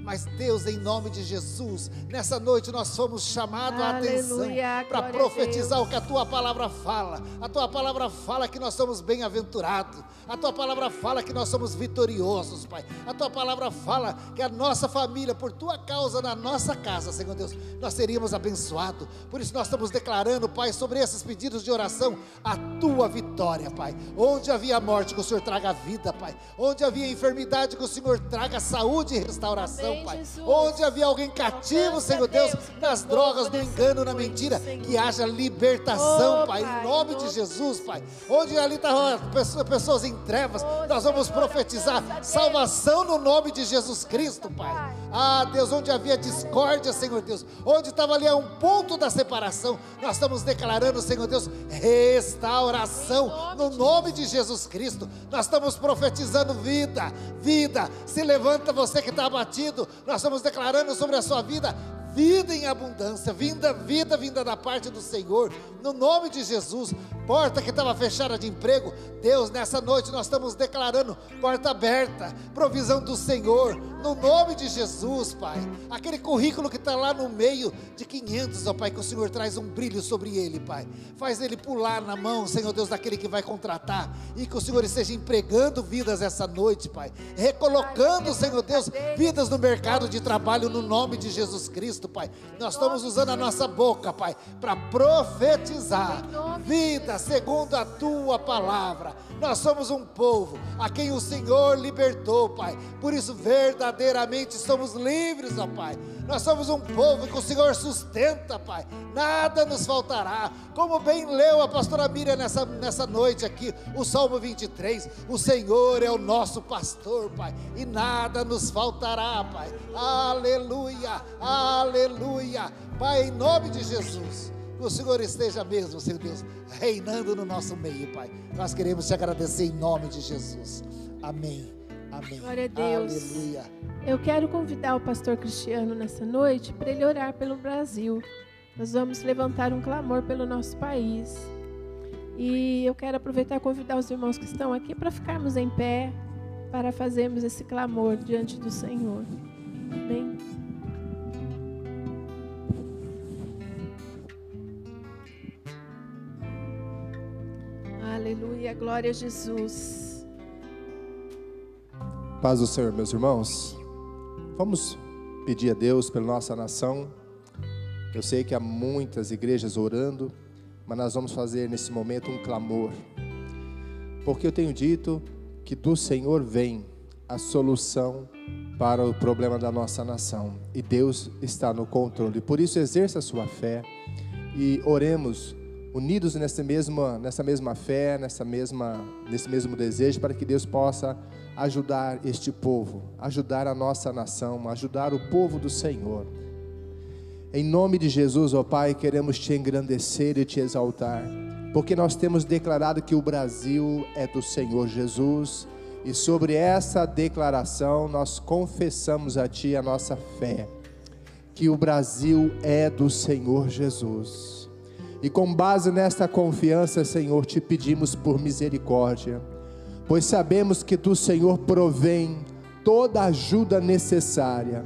Mas Deus, em nome de Jesus, nessa noite nós fomos chamados a atenção para profetizar o que a tua palavra fala. A tua palavra fala que nós somos bem-aventurados. A tua palavra fala que nós somos vitoriosos, Pai. A tua palavra fala que a nossa família, por tua causa, na nossa casa, Senhor Deus, nós seríamos abençoados. Por isso nós estamos declarando, Pai, sobre esses pedidos de oração, a tua vitória, Pai. Onde havia morte, que o Senhor traga vida, Pai. Onde havia enfermidade, que o Senhor traga saúde e restauração, Amém, Pai. Jesus. Onde havia alguém cativo, Alcança, Senhor Deus, Deus, nas drogas, no engano, na mentira, Senhor. que haja libertação, Oh, Pai, Pai, em nome de Jesus, Pai. Onde ali estavam pessoas, pessoas em trevas, Oh, nós vamos Senhor, profetizar Deus. salvação no nome de Jesus Cristo, Pai. Pai. Ah, Deus, onde havia discórdia, Senhor Deus, onde estava ali a um ponto da separação, nós estamos declarando, Senhor Deus, restauração no nome de Jesus Cristo. Nós estamos profetizando vida, vida. Se levanta você que está abatido, nós estamos declarando sobre a sua vida vida em abundância, vinda, vida vinda da parte do Senhor, no nome de Jesus. Porta que estava fechada de emprego, Deus, nessa noite nós estamos declarando porta aberta, provisão do Senhor, no nome de Jesus, Pai. Aquele currículo que está lá no meio de 500, ó Pai, que o Senhor traz um brilho sobre ele, Pai. Faz ele pular na mão, Senhor Deus, daquele que vai contratar, e que o Senhor esteja empregando vidas essa noite, Pai. Recolocando, Senhor Deus, vidas no mercado de trabalho no nome de Jesus Cristo, Pai. Nós estamos usando a nossa boca, Pai, para profetizar vida segundo a tua palavra. Nós somos um povo a quem o Senhor libertou, Pai. Por isso, verdadeiramente somos livres, ó Pai. Nós somos um povo que o Senhor sustenta, Pai. Nada nos faltará. Como bem leu a pastora Miriam nessa, nessa noite aqui, o Salmo 23. O Senhor é o nosso pastor, Pai. E nada nos faltará, Pai. Aleluia, aleluia. Pai, em nome de Jesus. Que o Senhor esteja mesmo, Senhor Deus, reinando no nosso meio, Pai. Nós queremos te agradecer em nome de Jesus. Amém. Amém. Glória a Deus. Aleluia. Eu quero convidar o pastor Cristiano nessa noite para ele orar pelo Brasil. Nós vamos levantar um clamor pelo nosso país. E eu quero aproveitar e convidar os irmãos que estão aqui para ficarmos em pé, para fazermos esse clamor diante do Senhor. Amém. Aleluia, glória a Jesus. Paz do Senhor, meus irmãos. Vamos pedir a Deus pela nossa nação. Eu sei que há muitas igrejas orando, mas nós vamos fazer nesse momento um clamor. Porque eu tenho dito que do Senhor vem a solução para o problema da nossa nação. E Deus está no controle. Por isso, exerça a sua fé e oremos unidos nessa mesma, nessa mesma fé, nessa mesma, nesse mesmo desejo, para que Deus possa ajudar este povo, ajudar a nossa nação, ajudar o povo do Senhor. Em nome de Jesus, ó Pai, queremos te engrandecer e te exaltar, porque nós temos declarado que o Brasil é do Senhor Jesus, e sobre essa declaração nós confessamos a Ti a nossa fé, que o Brasil é do Senhor Jesus. E com base nesta confiança, Senhor, te pedimos por misericórdia, pois sabemos que do Senhor provém toda a ajuda necessária.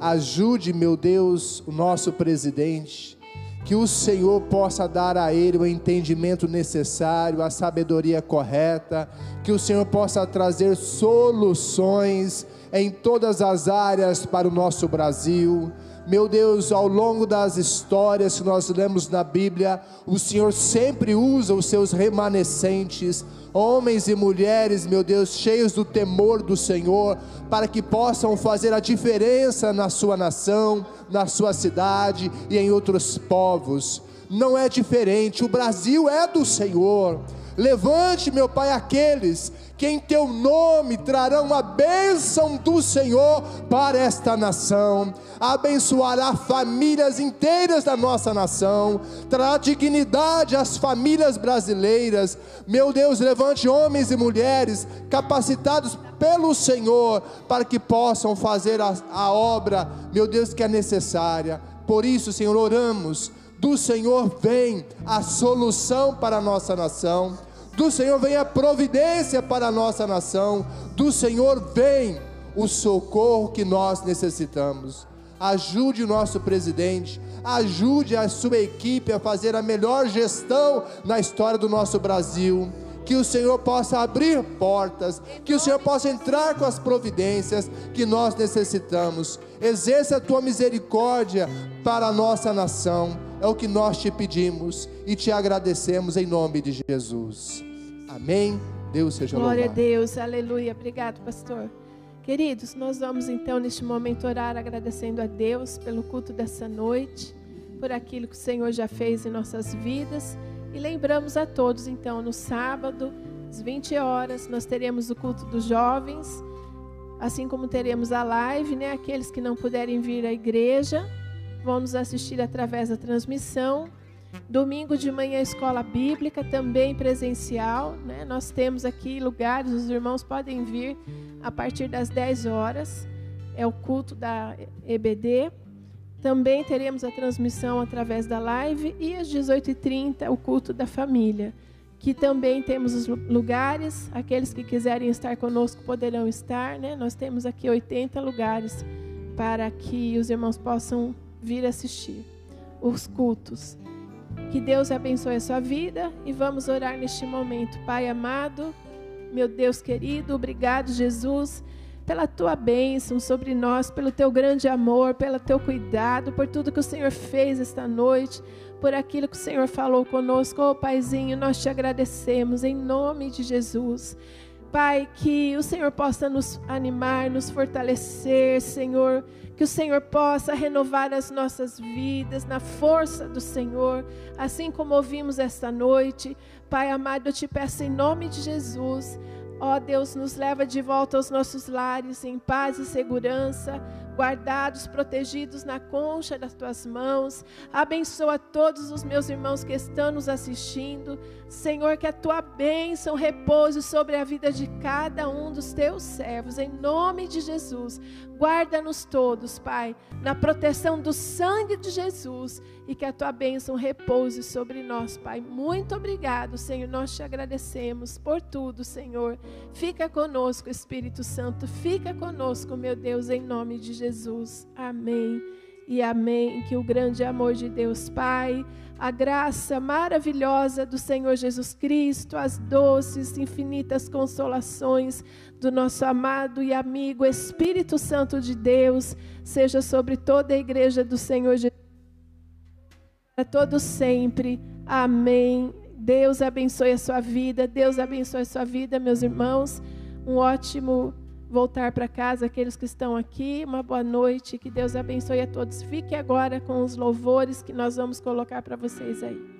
Ajude, meu Deus, o nosso presidente, que o Senhor possa dar a ele o entendimento necessário, a sabedoria correta, que o Senhor possa trazer soluções em todas as áreas para o nosso Brasil. Meu Deus, ao longo das histórias que nós lemos na Bíblia, o Senhor sempre usa os seus remanescentes, homens e mulheres, meu Deus, cheios do temor do Senhor, para que possam fazer a diferença na sua nação, na sua cidade e em outros povos. Não é diferente, o Brasil é do Senhor. Levante, meu Pai, aqueles que em teu nome trarão a bênção do Senhor para esta nação, abençoará famílias inteiras da nossa nação, trará dignidade às famílias brasileiras. Meu Deus, levante homens e mulheres capacitados pelo Senhor para que possam fazer a, a obra, meu Deus, que é necessária. Por isso, Senhor, oramos do Senhor vem a solução para a nossa nação, do Senhor vem a providência para a nossa nação, do Senhor vem o socorro que nós necessitamos. Ajude o nosso presidente, ajude a sua equipe a fazer a melhor gestão na história do nosso Brasil que o Senhor possa abrir portas, que o Senhor possa entrar com as providências que nós necessitamos. Exerça a tua misericórdia para a nossa nação, é o que nós te pedimos e te agradecemos em nome de Jesus. Amém. Deus seja Glória louvado. a Deus, aleluia. Obrigado, pastor. Queridos, nós vamos então neste momento orar agradecendo a Deus pelo culto dessa noite, por aquilo que o Senhor já fez em nossas vidas. E lembramos a todos, então, no sábado, às 20 horas, nós teremos o culto dos jovens, assim como teremos a live, né? Aqueles que não puderem vir à igreja vão nos assistir através da transmissão. Domingo de manhã, escola bíblica, também presencial. Né? Nós temos aqui lugares, os irmãos podem vir a partir das 10 horas. É o culto da EBD. Também teremos a transmissão através da live e às 18h30 o culto da família. Que também temos os lugares, aqueles que quiserem estar conosco poderão estar, né? Nós temos aqui 80 lugares para que os irmãos possam vir assistir os cultos. Que Deus abençoe a sua vida e vamos orar neste momento. Pai amado, meu Deus querido, obrigado, Jesus pela tua bênção sobre nós, pelo teu grande amor, pelo teu cuidado, por tudo que o Senhor fez esta noite, por aquilo que o Senhor falou conosco. Oh, Paizinho, nós te agradecemos em nome de Jesus. Pai, que o Senhor possa nos animar, nos fortalecer, Senhor. Que o Senhor possa renovar as nossas vidas na força do Senhor, assim como ouvimos esta noite. Pai amado, eu te peço em nome de Jesus Ó Deus, nos leva de volta aos nossos lares em paz e segurança, guardados, protegidos na concha das tuas mãos. Abençoa todos os meus irmãos que estão nos assistindo. Senhor, que a tua bênção repouse sobre a vida de cada um dos teus servos, em nome de Jesus. Guarda-nos todos, Pai, na proteção do sangue de Jesus e que a tua bênção repouse sobre nós, Pai. Muito obrigado, Senhor. Nós te agradecemos por tudo, Senhor. Fica conosco, Espírito Santo. Fica conosco, meu Deus, em nome de Jesus. Amém. E amém. Que o grande amor de Deus, Pai, a graça maravilhosa do Senhor Jesus Cristo, as doces, infinitas consolações do nosso amado e amigo Espírito Santo de Deus, seja sobre toda a igreja do Senhor Jesus para todos sempre. Amém. Deus abençoe a sua vida. Deus abençoe a sua vida, meus irmãos. Um ótimo voltar para casa, aqueles que estão aqui. Uma boa noite. Que Deus abençoe a todos. Fique agora com os louvores que nós vamos colocar para vocês aí.